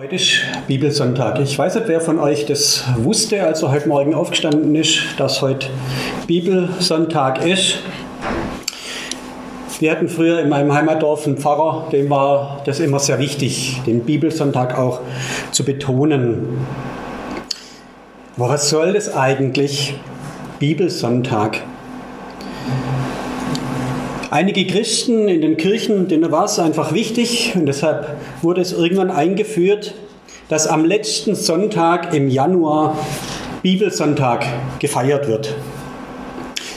Heute ist Bibelsonntag. Ich weiß nicht, wer von euch das wusste, als er heute Morgen aufgestanden ist, dass heute Bibelsonntag ist. Wir hatten früher in meinem Heimatdorf einen Pfarrer, dem war das immer sehr wichtig, den Bibelsonntag auch zu betonen. Aber was soll das eigentlich? Bibelsonntag. Einige Christen in den Kirchen, denen war es einfach wichtig und deshalb wurde es irgendwann eingeführt, dass am letzten Sonntag im Januar Bibelsonntag gefeiert wird.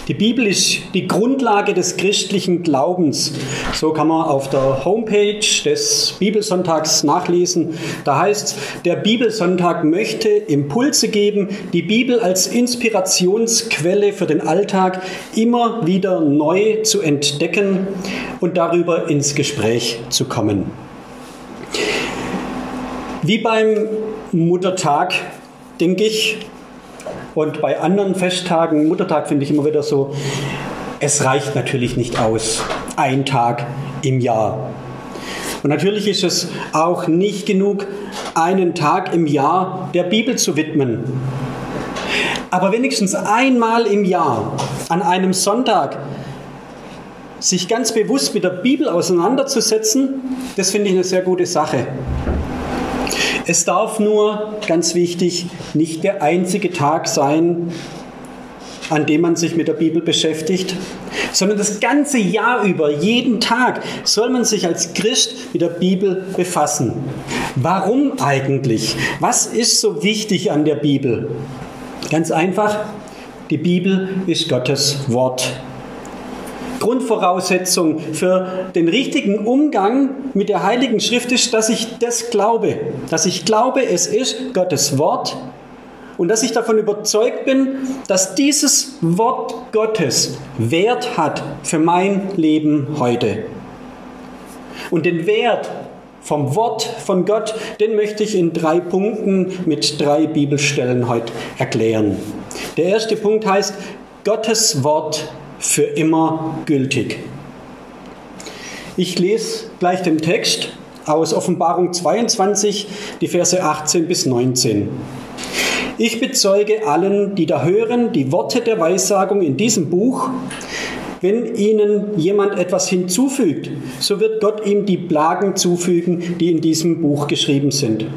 Die Bibel ist die Grundlage des christlichen Glaubens. So kann man auf der Homepage des Bibelsonntags nachlesen. Da heißt, der Bibelsonntag möchte Impulse geben, die Bibel als Inspirationsquelle für den Alltag immer wieder neu zu entdecken und darüber ins Gespräch zu kommen. Wie beim Muttertag, denke ich, und bei anderen Festtagen, Muttertag finde ich immer wieder so, es reicht natürlich nicht aus. Ein Tag im Jahr. Und natürlich ist es auch nicht genug, einen Tag im Jahr der Bibel zu widmen. Aber wenigstens einmal im Jahr, an einem Sonntag, sich ganz bewusst mit der Bibel auseinanderzusetzen, das finde ich eine sehr gute Sache. Es darf nur, ganz wichtig, nicht der einzige Tag sein, an dem man sich mit der Bibel beschäftigt, sondern das ganze Jahr über, jeden Tag, soll man sich als Christ mit der Bibel befassen. Warum eigentlich? Was ist so wichtig an der Bibel? Ganz einfach, die Bibel ist Gottes Wort. Grundvoraussetzung für den richtigen Umgang mit der Heiligen Schrift ist, dass ich das glaube. Dass ich glaube, es ist Gottes Wort und dass ich davon überzeugt bin, dass dieses Wort Gottes Wert hat für mein Leben heute. Und den Wert vom Wort von Gott, den möchte ich in drei Punkten mit drei Bibelstellen heute erklären. Der erste Punkt heißt, Gottes Wort für immer gültig. Ich lese gleich den Text aus Offenbarung 22, die Verse 18 bis 19. Ich bezeuge allen, die da hören, die Worte der Weissagung in diesem Buch. Wenn ihnen jemand etwas hinzufügt, so wird Gott ihm die Plagen zufügen, die in diesem Buch geschrieben sind.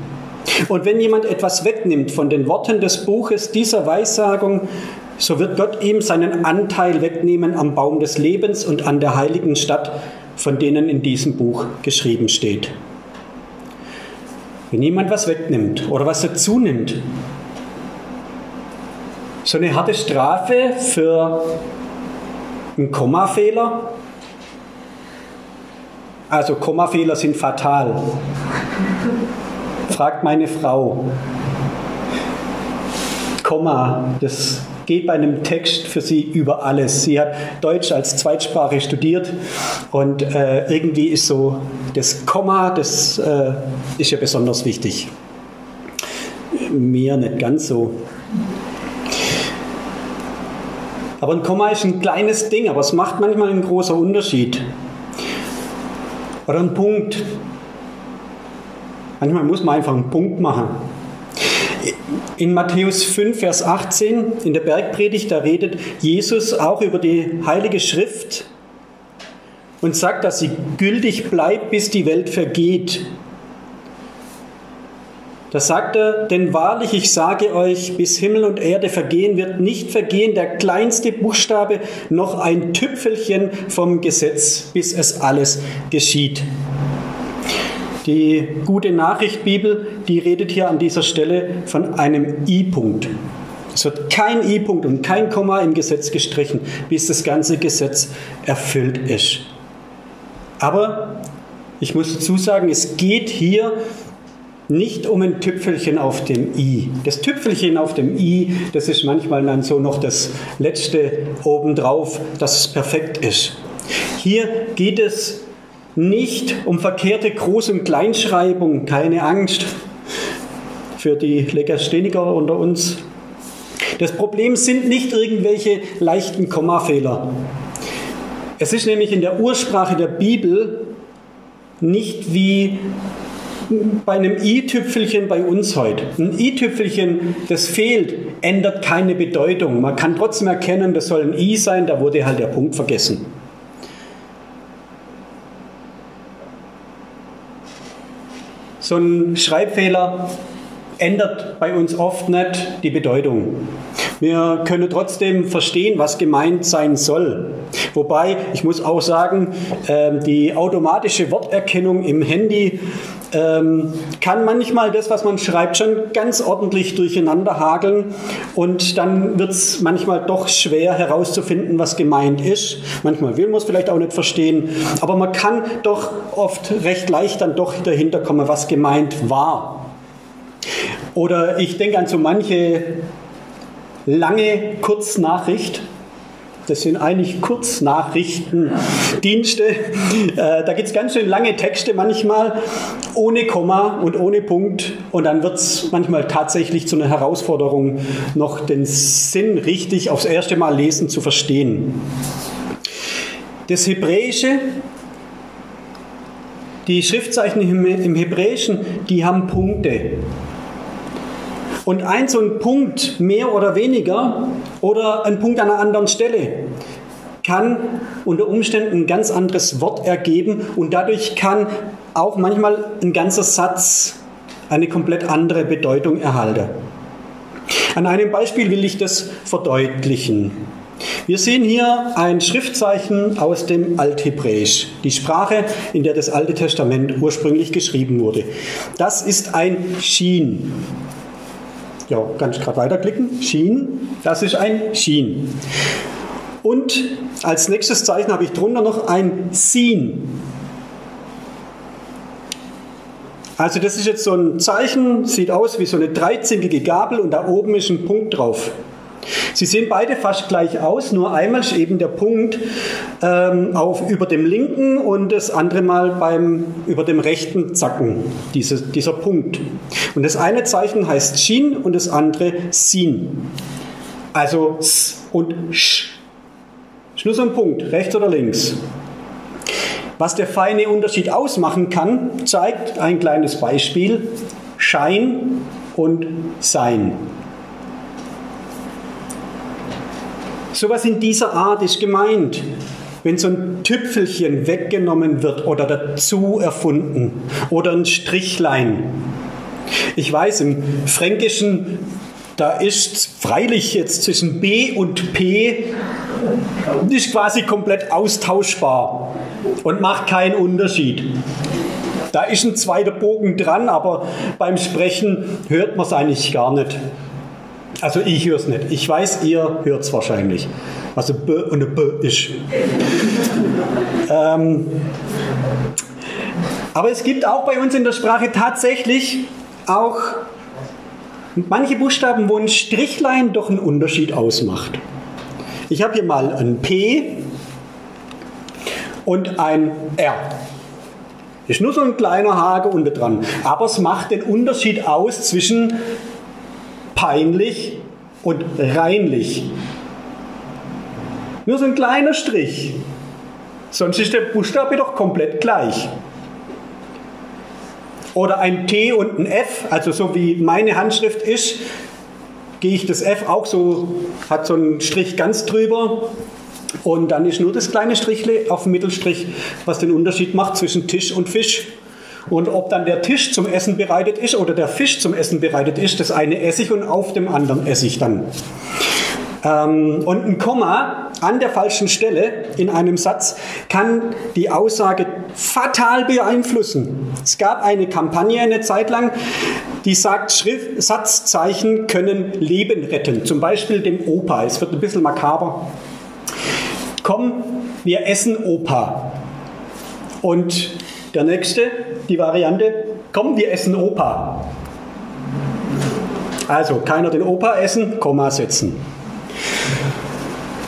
Und wenn jemand etwas wegnimmt von den Worten des Buches dieser Weissagung, so wird Gott ihm seinen Anteil wegnehmen am Baum des Lebens und an der heiligen Stadt, von denen in diesem Buch geschrieben steht. Wenn jemand was wegnimmt oder was dazu nimmt, so eine harte Strafe für einen Kommafehler. Also Kommafehler sind fatal. Fragt meine Frau. Komma, das geht bei einem Text für sie über alles. Sie hat Deutsch als Zweitsprache studiert und äh, irgendwie ist so das Komma, das äh, ist ja besonders wichtig. Mir nicht ganz so. Aber ein Komma ist ein kleines Ding, aber es macht manchmal einen großen Unterschied. Oder ein Punkt. Manchmal muss man einfach einen Punkt machen. In Matthäus 5, Vers 18, in der Bergpredigt, da redet Jesus auch über die Heilige Schrift und sagt, dass sie gültig bleibt, bis die Welt vergeht. Da sagt er, denn wahrlich, ich sage euch, bis Himmel und Erde vergehen, wird nicht vergehen der kleinste Buchstabe noch ein Tüpfelchen vom Gesetz, bis es alles geschieht. Die gute Nachricht Bibel, die redet hier an dieser Stelle von einem I-Punkt. Es wird kein I-Punkt und kein Komma im Gesetz gestrichen, bis das ganze Gesetz erfüllt ist. Aber ich muss dazu sagen, es geht hier nicht um ein Tüpfelchen auf dem I. Das Tüpfelchen auf dem I, das ist manchmal dann so noch das letzte obendrauf, dass es perfekt ist. Hier geht es nicht um verkehrte Groß- und Kleinschreibung, keine Angst für die Legastheniker unter uns. Das Problem sind nicht irgendwelche leichten Kommafehler. Es ist nämlich in der Ursprache der Bibel nicht wie bei einem i-Tüpfelchen bei uns heute. Ein i-Tüpfelchen, das fehlt, ändert keine Bedeutung. Man kann trotzdem erkennen, das soll ein i sein, da wurde halt der Punkt vergessen. So ein Schreibfehler ändert bei uns oft nicht die Bedeutung. Wir können trotzdem verstehen, was gemeint sein soll. Wobei, ich muss auch sagen, ähm, die automatische Worterkennung im Handy ähm, kann manchmal das, was man schreibt, schon ganz ordentlich durcheinander hageln und dann wird es manchmal doch schwer herauszufinden, was gemeint ist. Manchmal will man es vielleicht auch nicht verstehen, aber man kann doch oft recht leicht dann doch dahinter kommen, was gemeint war. Oder ich denke an so manche lange Kurznachricht. Das sind eigentlich Kurznachrichtendienste. Äh, da gibt es ganz schön lange Texte manchmal, ohne Komma und ohne Punkt. Und dann wird es manchmal tatsächlich zu einer Herausforderung, noch den Sinn richtig aufs erste Mal lesen zu verstehen. Das Hebräische, die Schriftzeichen im Hebräischen, die haben Punkte. Und ein so ein Punkt mehr oder weniger oder ein Punkt an einer anderen Stelle kann unter Umständen ein ganz anderes Wort ergeben und dadurch kann auch manchmal ein ganzer Satz eine komplett andere Bedeutung erhalten. An einem Beispiel will ich das verdeutlichen. Wir sehen hier ein Schriftzeichen aus dem Althebräisch, die Sprache, in der das Alte Testament ursprünglich geschrieben wurde. Das ist ein Shin. Ja, kann ich gerade weiterklicken. Shin, das ist ein Shin. Und als nächstes Zeichen habe ich drunter noch ein Sin. Also das ist jetzt so ein Zeichen, sieht aus wie so eine dreizinkige Gabel und da oben ist ein Punkt drauf. Sie sehen beide fast gleich aus, nur einmal ist eben der Punkt ähm, auf, über dem linken und das andere Mal beim, über dem rechten Zacken, diese, dieser Punkt. Und das eine Zeichen heißt Shin und das andere Sin. Also S und Sch. So ein Punkt, rechts oder links. Was der feine Unterschied ausmachen kann, zeigt ein kleines Beispiel. Schein und Sein. Sowas in dieser Art ist gemeint. Wenn so ein Tüpfelchen weggenommen wird oder dazu erfunden oder ein Strichlein. Ich weiß, im Fränkischen, da ist freilich jetzt zwischen B und P ist quasi komplett austauschbar und macht keinen Unterschied. Da ist ein zweiter Bogen dran, aber beim Sprechen hört man es eigentlich gar nicht. Also ich höre es nicht. Ich weiß, ihr hört es wahrscheinlich. Ein B und ein B ist. ähm, aber es gibt auch bei uns in der Sprache tatsächlich auch manche Buchstaben, wo ein Strichlein doch einen Unterschied ausmacht. Ich habe hier mal ein P und ein R. Ist nur so ein kleiner Hake unten dran. Aber es macht den Unterschied aus zwischen peinlich und reinlich. Nur so ein kleiner Strich. Sonst ist der Buchstabe doch komplett gleich. Oder ein T und ein F, also so wie meine Handschrift ist, gehe ich das F auch so, hat so einen Strich ganz drüber. Und dann ist nur das kleine Strichle auf dem Mittelstrich, was den Unterschied macht zwischen Tisch und Fisch. Und ob dann der Tisch zum Essen bereitet ist oder der Fisch zum Essen bereitet ist, das eine Essig und auf dem anderen Essig dann. Ähm, und ein Komma an der falschen Stelle in einem Satz kann die Aussage fatal beeinflussen. Es gab eine Kampagne eine Zeit lang, die sagt, Schrift, Satzzeichen können Leben retten. Zum Beispiel dem Opa. Es wird ein bisschen makaber. Komm, wir essen Opa. Und der nächste, die Variante, komm, wir essen Opa. Also, keiner den Opa essen, Komma setzen.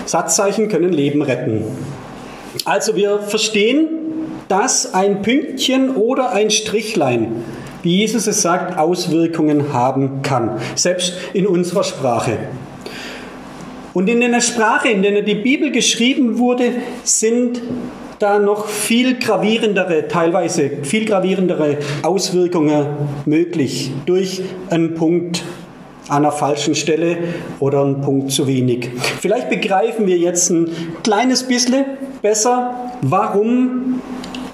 Satzzeichen können Leben retten. Also wir verstehen, dass ein Pünktchen oder ein Strichlein, wie Jesus es sagt, Auswirkungen haben kann, selbst in unserer Sprache. Und in einer Sprache, in der die Bibel geschrieben wurde, sind da noch viel gravierendere, teilweise viel gravierendere Auswirkungen möglich durch einen Punkt an einer falschen Stelle oder einen Punkt zu wenig. Vielleicht begreifen wir jetzt ein kleines bisschen besser, warum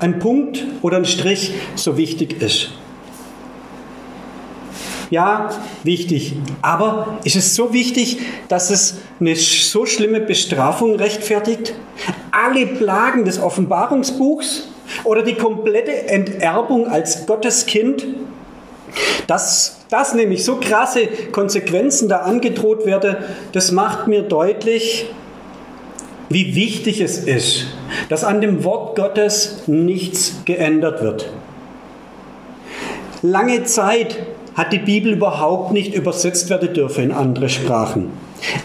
ein Punkt oder ein Strich so wichtig ist. Ja, wichtig. Aber ist es so wichtig, dass es eine so schlimme Bestrafung rechtfertigt? Alle Plagen des Offenbarungsbuchs oder die komplette Enterbung als Gotteskind? Dass das nämlich so krasse Konsequenzen da angedroht werde, das macht mir deutlich, wie wichtig es ist, dass an dem Wort Gottes nichts geändert wird. Lange Zeit hat die Bibel überhaupt nicht übersetzt werden dürfen in andere Sprachen.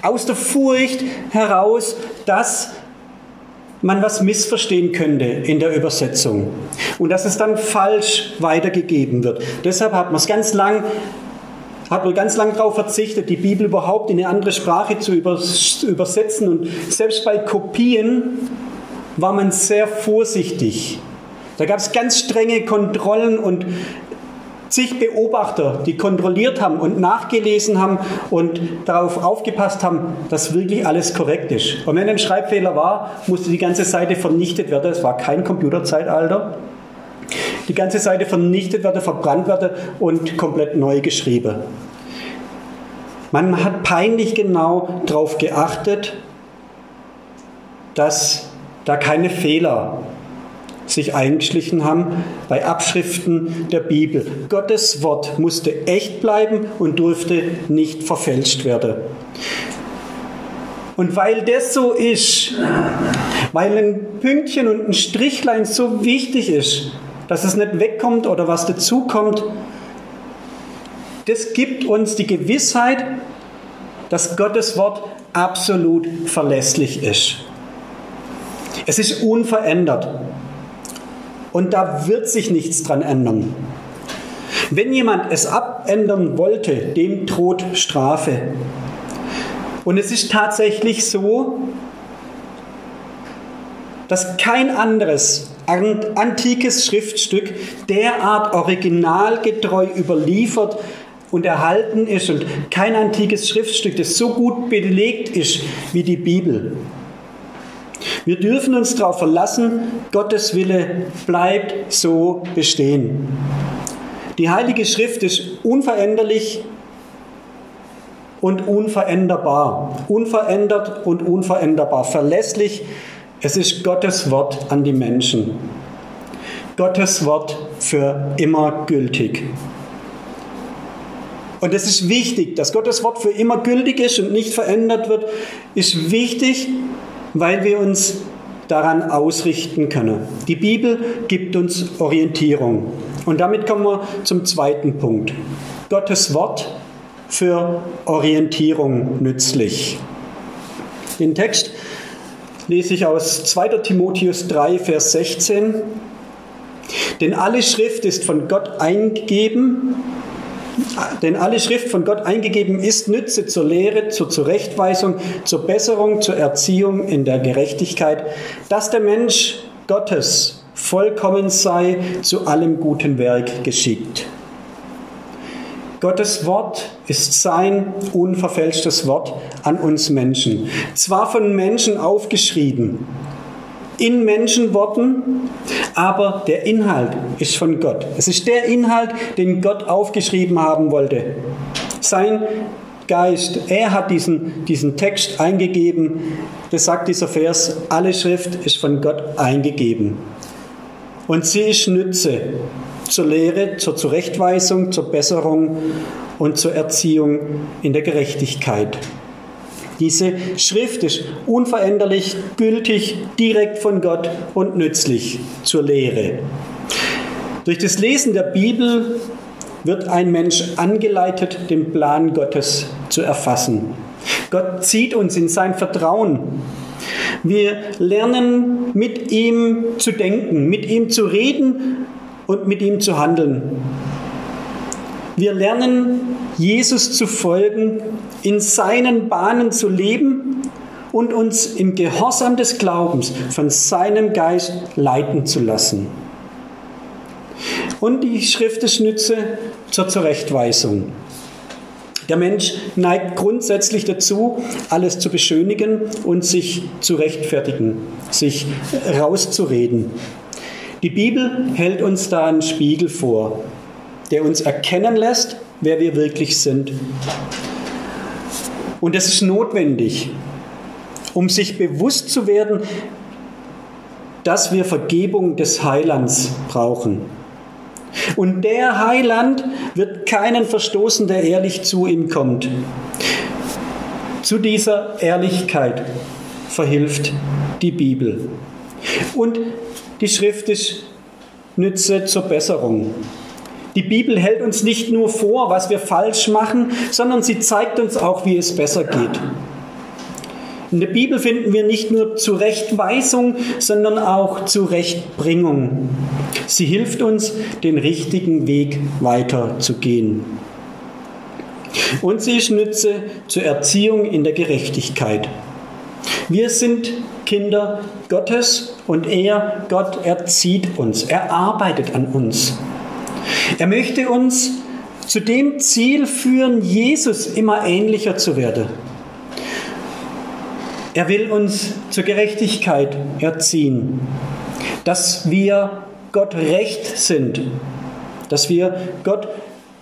Aus der Furcht heraus, dass man was missverstehen könnte in der Übersetzung und dass es dann falsch weitergegeben wird. Deshalb hat man es ganz lang hat man ganz lang darauf verzichtet, die Bibel überhaupt in eine andere Sprache zu übersetzen. Und selbst bei Kopien war man sehr vorsichtig. Da gab es ganz strenge Kontrollen und zig Beobachter, die kontrolliert haben und nachgelesen haben und darauf aufgepasst haben, dass wirklich alles korrekt ist. Und wenn ein Schreibfehler war, musste die ganze Seite vernichtet werden. Es war kein Computerzeitalter. Die ganze Seite vernichtet werden, verbrannt werden und komplett neu geschrieben. Man hat peinlich genau darauf geachtet, dass da keine Fehler sich eingeschlichen haben bei Abschriften der Bibel. Gottes Wort musste echt bleiben und durfte nicht verfälscht werden. Und weil das so ist, weil ein Pünktchen und ein Strichlein so wichtig ist, dass es nicht wegkommt oder was dazukommt, das gibt uns die Gewissheit, dass Gottes Wort absolut verlässlich ist. Es ist unverändert. Und da wird sich nichts dran ändern. Wenn jemand es abändern wollte, dem droht Strafe. Und es ist tatsächlich so, dass kein anderes antikes Schriftstück derart originalgetreu überliefert und erhalten ist und kein antikes Schriftstück, das so gut belegt ist wie die Bibel. Wir dürfen uns darauf verlassen, Gottes Wille bleibt so bestehen. Die Heilige Schrift ist unveränderlich und unveränderbar. Unverändert und unveränderbar. Verlässlich. Es ist Gottes Wort an die Menschen. Gottes Wort für immer gültig. Und es ist wichtig, dass Gottes Wort für immer gültig ist und nicht verändert wird, ist wichtig, weil wir uns daran ausrichten können. Die Bibel gibt uns Orientierung. Und damit kommen wir zum zweiten Punkt. Gottes Wort für Orientierung nützlich. Den Text lese ich aus 2. Timotheus 3, Vers 16. Denn alle Schrift ist von Gott eingegeben denn alle Schrift von Gott eingegeben ist, nütze zur Lehre, zur Zurechtweisung, zur Besserung, zur Erziehung in der Gerechtigkeit, dass der Mensch Gottes vollkommen sei, zu allem guten Werk geschickt. Gottes Wort ist sein unverfälschtes Wort an uns Menschen. Zwar von Menschen aufgeschrieben, in Menschenworten, aber der Inhalt ist von Gott. Es ist der Inhalt, den Gott aufgeschrieben haben wollte. Sein Geist, er hat diesen, diesen Text eingegeben. Das sagt dieser Vers, alle Schrift ist von Gott eingegeben. Und sie ist Nütze zur Lehre, zur Zurechtweisung, zur Besserung und zur Erziehung in der Gerechtigkeit. Diese Schrift ist unveränderlich, gültig, direkt von Gott und nützlich zur Lehre. Durch das Lesen der Bibel wird ein Mensch angeleitet, den Plan Gottes zu erfassen. Gott zieht uns in sein Vertrauen. Wir lernen mit ihm zu denken, mit ihm zu reden und mit ihm zu handeln. Wir lernen Jesus zu folgen, in seinen Bahnen zu leben und uns im Gehorsam des Glaubens von seinem Geist leiten zu lassen. Und die Schrift ist Nütze zur Zurechtweisung. Der Mensch neigt grundsätzlich dazu, alles zu beschönigen und sich zu rechtfertigen, sich rauszureden. Die Bibel hält uns da einen Spiegel vor, der uns erkennen lässt, wer wir wirklich sind. Und das ist notwendig, um sich bewusst zu werden, dass wir Vergebung des Heilands brauchen. Und der Heiland wird keinen verstoßen, der ehrlich zu ihm kommt. Zu dieser Ehrlichkeit verhilft die Bibel. Und die Schrift ist Nütze zur Besserung. Die Bibel hält uns nicht nur vor, was wir falsch machen, sondern sie zeigt uns auch, wie es besser geht. In der Bibel finden wir nicht nur Zurechtweisung, sondern auch Zurechtbringung. Sie hilft uns, den richtigen Weg weiterzugehen. Und sie ist Nütze zur Erziehung in der Gerechtigkeit. Wir sind Kinder Gottes und er, Gott, erzieht uns, er arbeitet an uns. Er möchte uns zu dem Ziel führen, Jesus immer ähnlicher zu werden. Er will uns zur Gerechtigkeit erziehen, dass wir Gott recht sind, dass wir Gott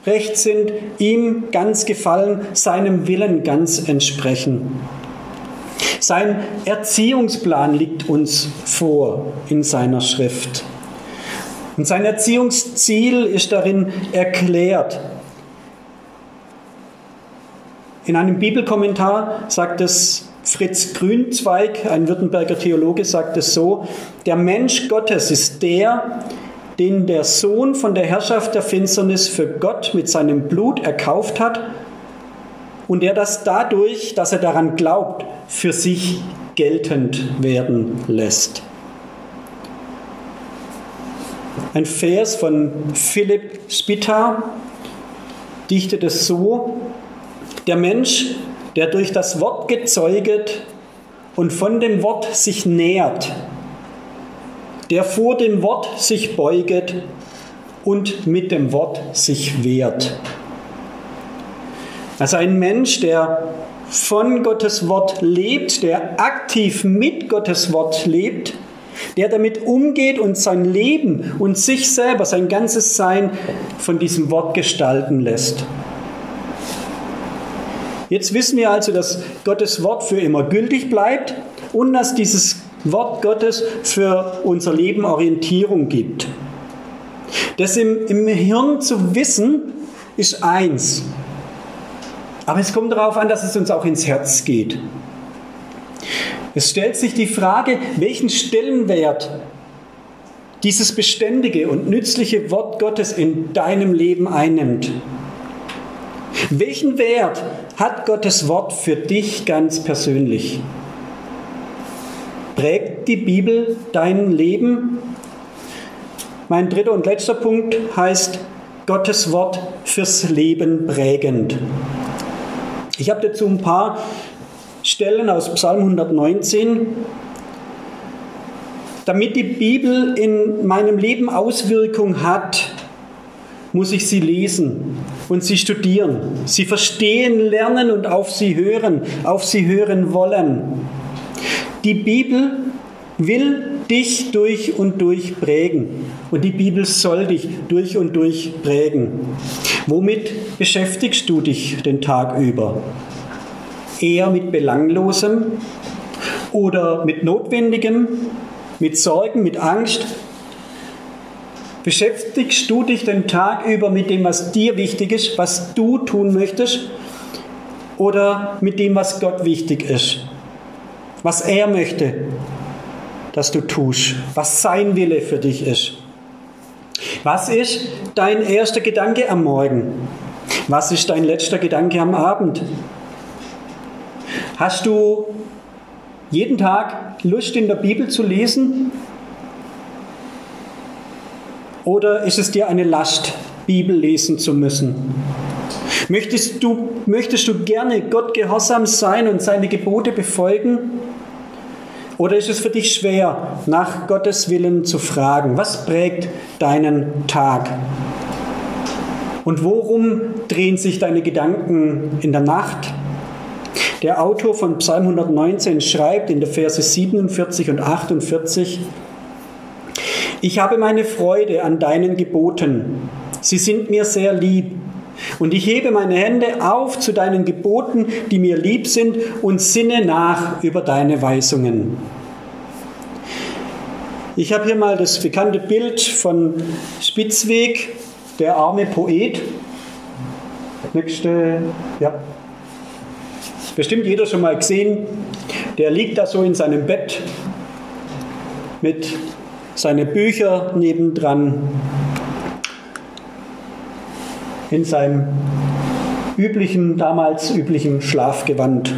recht sind, ihm ganz gefallen, seinem Willen ganz entsprechen. Sein Erziehungsplan liegt uns vor in seiner Schrift. Und sein Erziehungsziel ist darin erklärt. In einem Bibelkommentar sagt es Fritz Grünzweig, ein Württemberger Theologe, sagt es so, der Mensch Gottes ist der, den der Sohn von der Herrschaft der Finsternis für Gott mit seinem Blut erkauft hat und der das dadurch, dass er daran glaubt, für sich geltend werden lässt. Ein Vers von Philipp Spitta dichtet es so, der Mensch, der durch das Wort gezeuget und von dem Wort sich nährt, der vor dem Wort sich beuget und mit dem Wort sich wehrt. Also ein Mensch, der von Gottes Wort lebt, der aktiv mit Gottes Wort lebt, der damit umgeht und sein Leben und sich selber, sein ganzes Sein von diesem Wort gestalten lässt. Jetzt wissen wir also, dass Gottes Wort für immer gültig bleibt und dass dieses Wort Gottes für unser Leben Orientierung gibt. Das im, im Hirn zu wissen, ist eins. Aber es kommt darauf an, dass es uns auch ins Herz geht. Es stellt sich die Frage, welchen Stellenwert dieses beständige und nützliche Wort Gottes in deinem Leben einnimmt. Welchen Wert hat Gottes Wort für dich ganz persönlich? Prägt die Bibel dein Leben? Mein dritter und letzter Punkt heißt Gottes Wort fürs Leben prägend. Ich habe dazu ein paar Stellen aus Psalm 119. Damit die Bibel in meinem Leben Auswirkung hat, muss ich sie lesen und sie studieren, sie verstehen, lernen und auf sie hören, auf sie hören wollen. Die Bibel will dich durch und durch prägen und die Bibel soll dich durch und durch prägen. Womit beschäftigst du dich den Tag über? Eher mit Belanglosem oder mit Notwendigem, mit Sorgen, mit Angst? Beschäftigst du dich den Tag über mit dem, was dir wichtig ist, was du tun möchtest? Oder mit dem, was Gott wichtig ist? Was er möchte, dass du tust? Was sein Wille für dich ist? Was ist dein erster Gedanke am Morgen? Was ist dein letzter Gedanke am Abend? Hast du jeden Tag Lust in der Bibel zu lesen? Oder ist es dir eine Last, Bibel lesen zu müssen? Möchtest du, möchtest du gerne Gott gehorsam sein und seine Gebote befolgen? Oder ist es für dich schwer, nach Gottes Willen zu fragen? Was prägt deinen Tag? Und worum drehen sich deine Gedanken in der Nacht? Der Autor von Psalm 119 schreibt in der Verse 47 und 48, Ich habe meine Freude an deinen Geboten. Sie sind mir sehr lieb. Und ich hebe meine Hände auf zu deinen Geboten, die mir lieb sind, und sinne nach über deine Weisungen. Ich habe hier mal das bekannte Bild von Spitzweg, der arme Poet. Nächste, ja. Bestimmt jeder schon mal gesehen. Der liegt da so in seinem Bett mit seinen Büchern nebendran in seinem üblichen, damals üblichen Schlafgewand.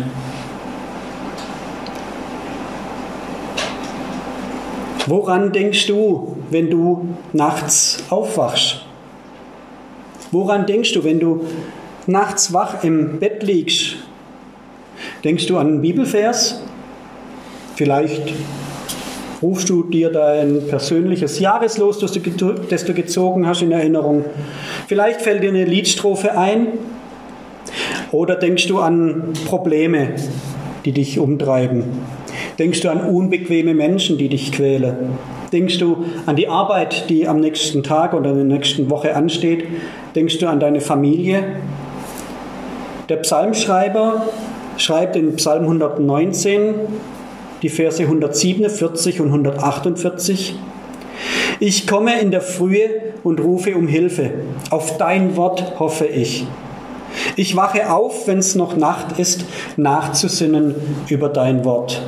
Woran denkst du, wenn du nachts aufwachst? Woran denkst du, wenn du nachts wach im Bett liegst? Denkst du an einen Bibelvers? Vielleicht rufst du dir dein persönliches Jahreslos, das du, gezogen hast, in Erinnerung. Vielleicht fällt dir eine Liedstrophe ein. Oder denkst du an Probleme, die dich umtreiben? Denkst du an unbequeme Menschen, die dich quälen? Denkst du an die Arbeit, die am nächsten Tag oder in der nächsten Woche ansteht? Denkst du an deine Familie? Der Psalmschreiber schreibt in Psalm 119, die Verse 147 und 148. Ich komme in der Frühe und rufe um Hilfe. Auf dein Wort hoffe ich. Ich wache auf, wenn es noch Nacht ist, nachzusinnen über dein Wort.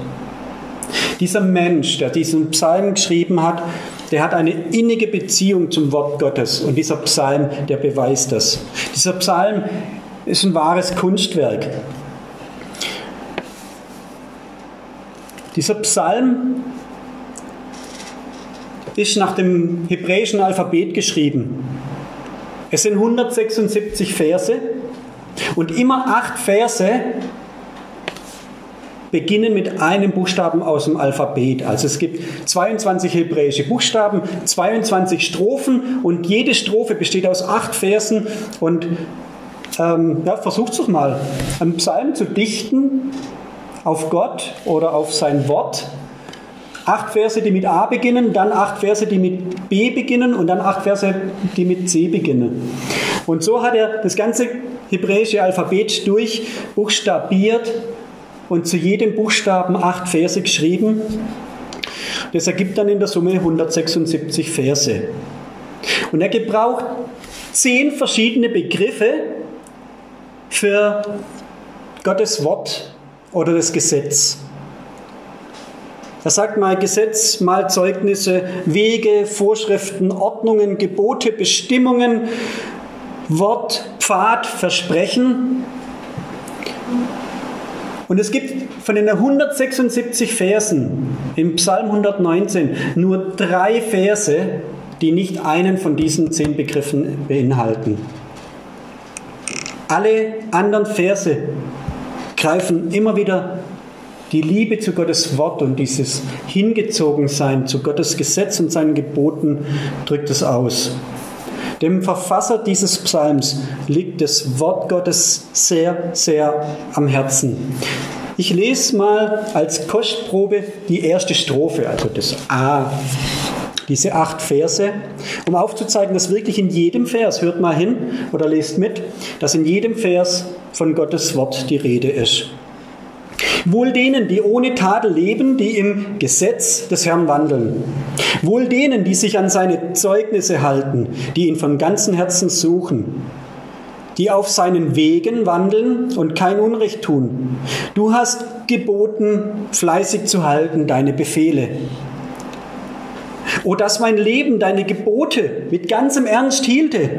Dieser Mensch, der diesen Psalm geschrieben hat, der hat eine innige Beziehung zum Wort Gottes. Und dieser Psalm, der beweist das. Dieser Psalm ist ein wahres Kunstwerk. Dieser Psalm ist nach dem hebräischen Alphabet geschrieben. Es sind 176 Verse und immer acht Verse beginnen mit einem Buchstaben aus dem Alphabet. Also es gibt 22 hebräische Buchstaben, 22 Strophen und jede Strophe besteht aus acht Versen und ähm, ja, versucht es mal, einen Psalm zu dichten auf Gott oder auf sein Wort. Acht Verse, die mit A beginnen, dann acht Verse, die mit B beginnen und dann acht Verse, die mit C beginnen. Und so hat er das ganze hebräische Alphabet durchbuchstabiert und zu jedem Buchstaben acht Verse geschrieben. Das ergibt dann in der Summe 176 Verse. Und er gebraucht zehn verschiedene Begriffe für Gottes Wort oder das Gesetz. Er sagt mal Gesetz, mal Zeugnisse, Wege, Vorschriften, Ordnungen, Gebote, Bestimmungen, Wort, Pfad, Versprechen. Und es gibt von den 176 Versen im Psalm 119 nur drei Verse, die nicht einen von diesen zehn Begriffen beinhalten. Alle anderen Verse greifen immer wieder die Liebe zu Gottes Wort und dieses Hingezogensein zu Gottes Gesetz und seinen Geboten drückt es aus. Dem Verfasser dieses Psalms liegt das Wort Gottes sehr, sehr am Herzen. Ich lese mal als Kostprobe die erste Strophe, also das A, diese acht Verse, um aufzuzeigen, dass wirklich in jedem Vers, hört mal hin oder lest mit, dass in jedem Vers von Gottes Wort die Rede ist. Wohl denen, die ohne Tadel leben, die im Gesetz des Herrn wandeln. Wohl denen, die sich an seine Zeugnisse halten, die ihn von ganzem Herzen suchen. Die auf seinen Wegen wandeln und kein Unrecht tun. Du hast geboten, fleißig zu halten deine Befehle. O dass mein Leben deine Gebote mit ganzem Ernst hielte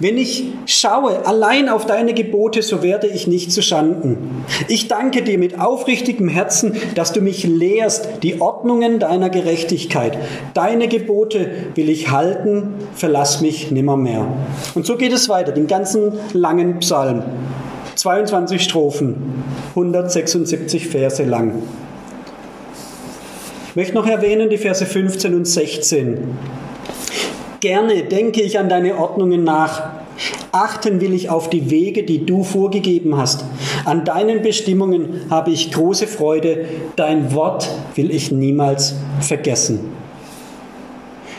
wenn ich schaue allein auf deine Gebote, so werde ich nicht zu Schanden. Ich danke dir mit aufrichtigem Herzen, dass du mich lehrst die Ordnungen deiner Gerechtigkeit. Deine Gebote will ich halten, verlass mich nimmermehr. Und so geht es weiter, den ganzen langen Psalm. 22 Strophen, 176 Verse lang. Ich möchte noch erwähnen die Verse 15 und 16. Gerne denke ich an deine Ordnungen nach. Achten will ich auf die Wege, die du vorgegeben hast. An deinen Bestimmungen habe ich große Freude. Dein Wort will ich niemals vergessen.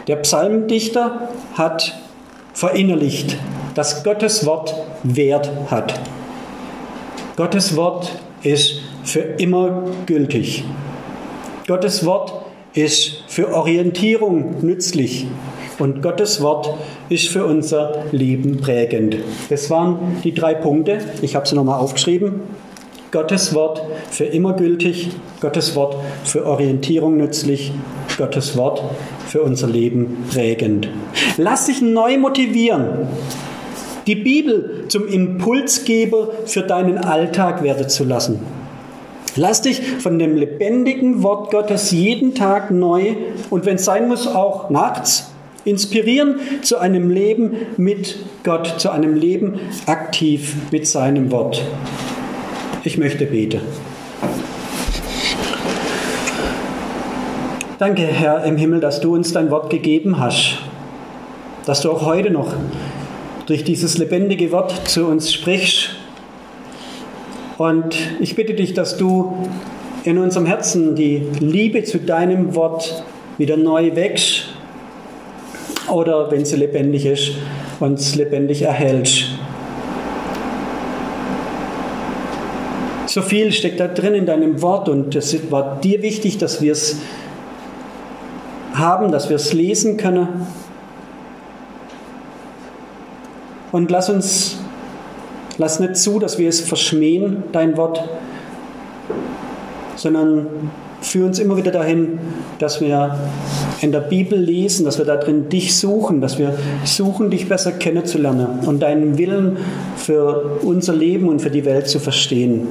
Der Psalmdichter hat verinnerlicht, dass Gottes Wort Wert hat. Gottes Wort ist für immer gültig. Gottes Wort ist für Orientierung nützlich und Gottes Wort ist für unser Leben prägend. Das waren die drei Punkte. Ich habe sie nochmal aufgeschrieben. Gottes Wort für immer gültig, Gottes Wort für Orientierung nützlich, Gottes Wort für unser Leben prägend. Lass dich neu motivieren, die Bibel zum Impulsgeber für deinen Alltag werden zu lassen. Lass dich von dem lebendigen Wort Gottes jeden Tag neu und wenn es sein muss, auch nachts inspirieren zu einem Leben mit Gott, zu einem Leben aktiv mit seinem Wort. Ich möchte beten. Danke, Herr im Himmel, dass du uns dein Wort gegeben hast, dass du auch heute noch durch dieses lebendige Wort zu uns sprichst. Und ich bitte dich, dass du in unserem Herzen die Liebe zu deinem Wort wieder neu wächst oder, wenn sie lebendig ist, uns lebendig erhältst. So viel steckt da drin in deinem Wort und es war dir wichtig, dass wir es haben, dass wir es lesen können. Und lass uns, lass nicht zu, dass wir es verschmähen, dein Wort, sondern führ uns immer wieder dahin, dass wir in der Bibel lesen, dass wir da drin dich suchen, dass wir suchen, dich besser kennenzulernen und deinen Willen für unser Leben und für die Welt zu verstehen.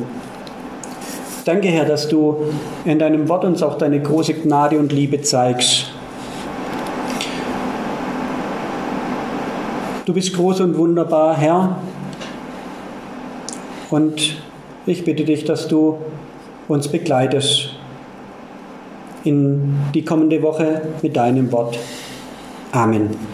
Danke, Herr, dass du in deinem Wort uns auch deine große Gnade und Liebe zeigst. Du bist groß und wunderbar, Herr. Und ich bitte dich, dass du uns begleitest in die kommende Woche mit deinem Wort. Amen.